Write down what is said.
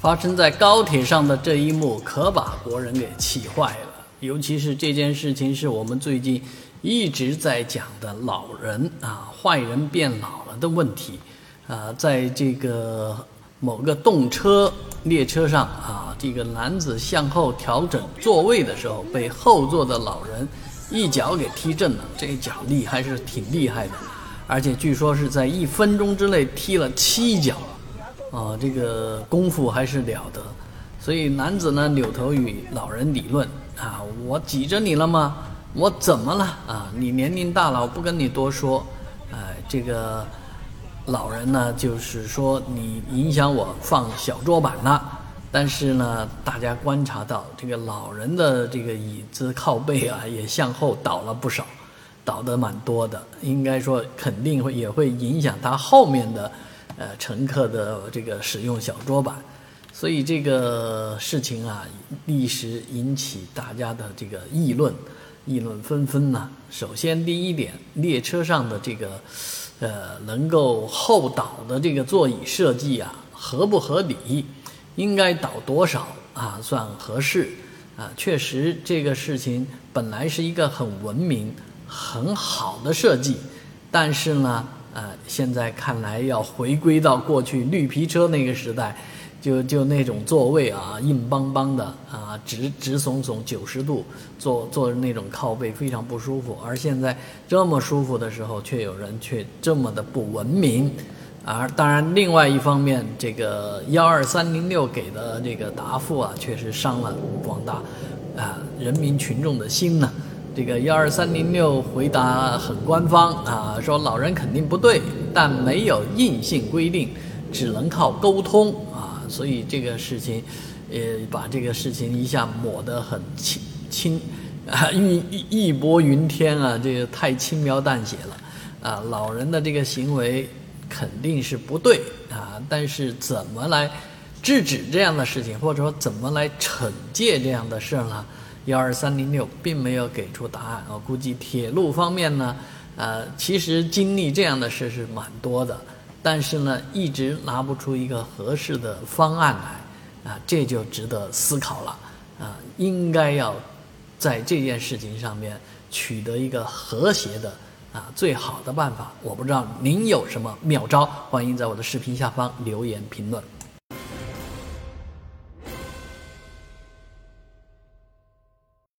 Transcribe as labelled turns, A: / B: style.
A: 发生在高铁上的这一幕，可把国人给气坏了。尤其是这件事情，是我们最近一直在讲的老人啊，坏人变老了的问题啊，在这个某个动车列车上啊，这个男子向后调整座位的时候，被后座的老人一脚给踢正了。这一脚力还是挺厉害的，而且据说是在一分钟之内踢了七脚。啊，这个功夫还是了得，所以男子呢扭头与老人理论啊，我挤着你了吗？我怎么了啊？你年龄大了，我不跟你多说。哎，这个老人呢，就是说你影响我放小桌板了。但是呢，大家观察到这个老人的这个椅子靠背啊，也向后倒了不少，倒得蛮多的。应该说肯定会也会影响他后面的。呃，乘客的这个使用小桌板，所以这个事情啊，立时引起大家的这个议论，议论纷纷呢。首先，第一点，列车上的这个呃能够后倒的这个座椅设计啊，合不合理？应该倒多少啊算合适？啊，确实这个事情本来是一个很文明、很好的设计，但是呢。呃，现在看来要回归到过去绿皮车那个时代，就就那种座位啊，硬邦邦的啊，直直耸耸九十度，坐坐着那种靠背非常不舒服。而现在这么舒服的时候，却有人却这么的不文明。而当然，另外一方面，这个幺二三零六给的这个答复啊，确实伤了广大啊人民群众的心呢。这个幺二三零六回答很官方啊，说老人肯定不对，但没有硬性规定，只能靠沟通啊。所以这个事情，呃，把这个事情一下抹得很轻轻啊，义义义薄云天啊，这个太轻描淡写了啊。老人的这个行为肯定是不对啊，但是怎么来制止这样的事情，或者说怎么来惩戒这样的事呢？幺二三零六并没有给出答案，我估计铁路方面呢，呃，其实经历这样的事是蛮多的，但是呢，一直拿不出一个合适的方案来，啊，这就值得思考了，啊，应该要在这件事情上面取得一个和谐的啊最好的办法。我不知道您有什么妙招，欢迎在我的视频下方留言评论。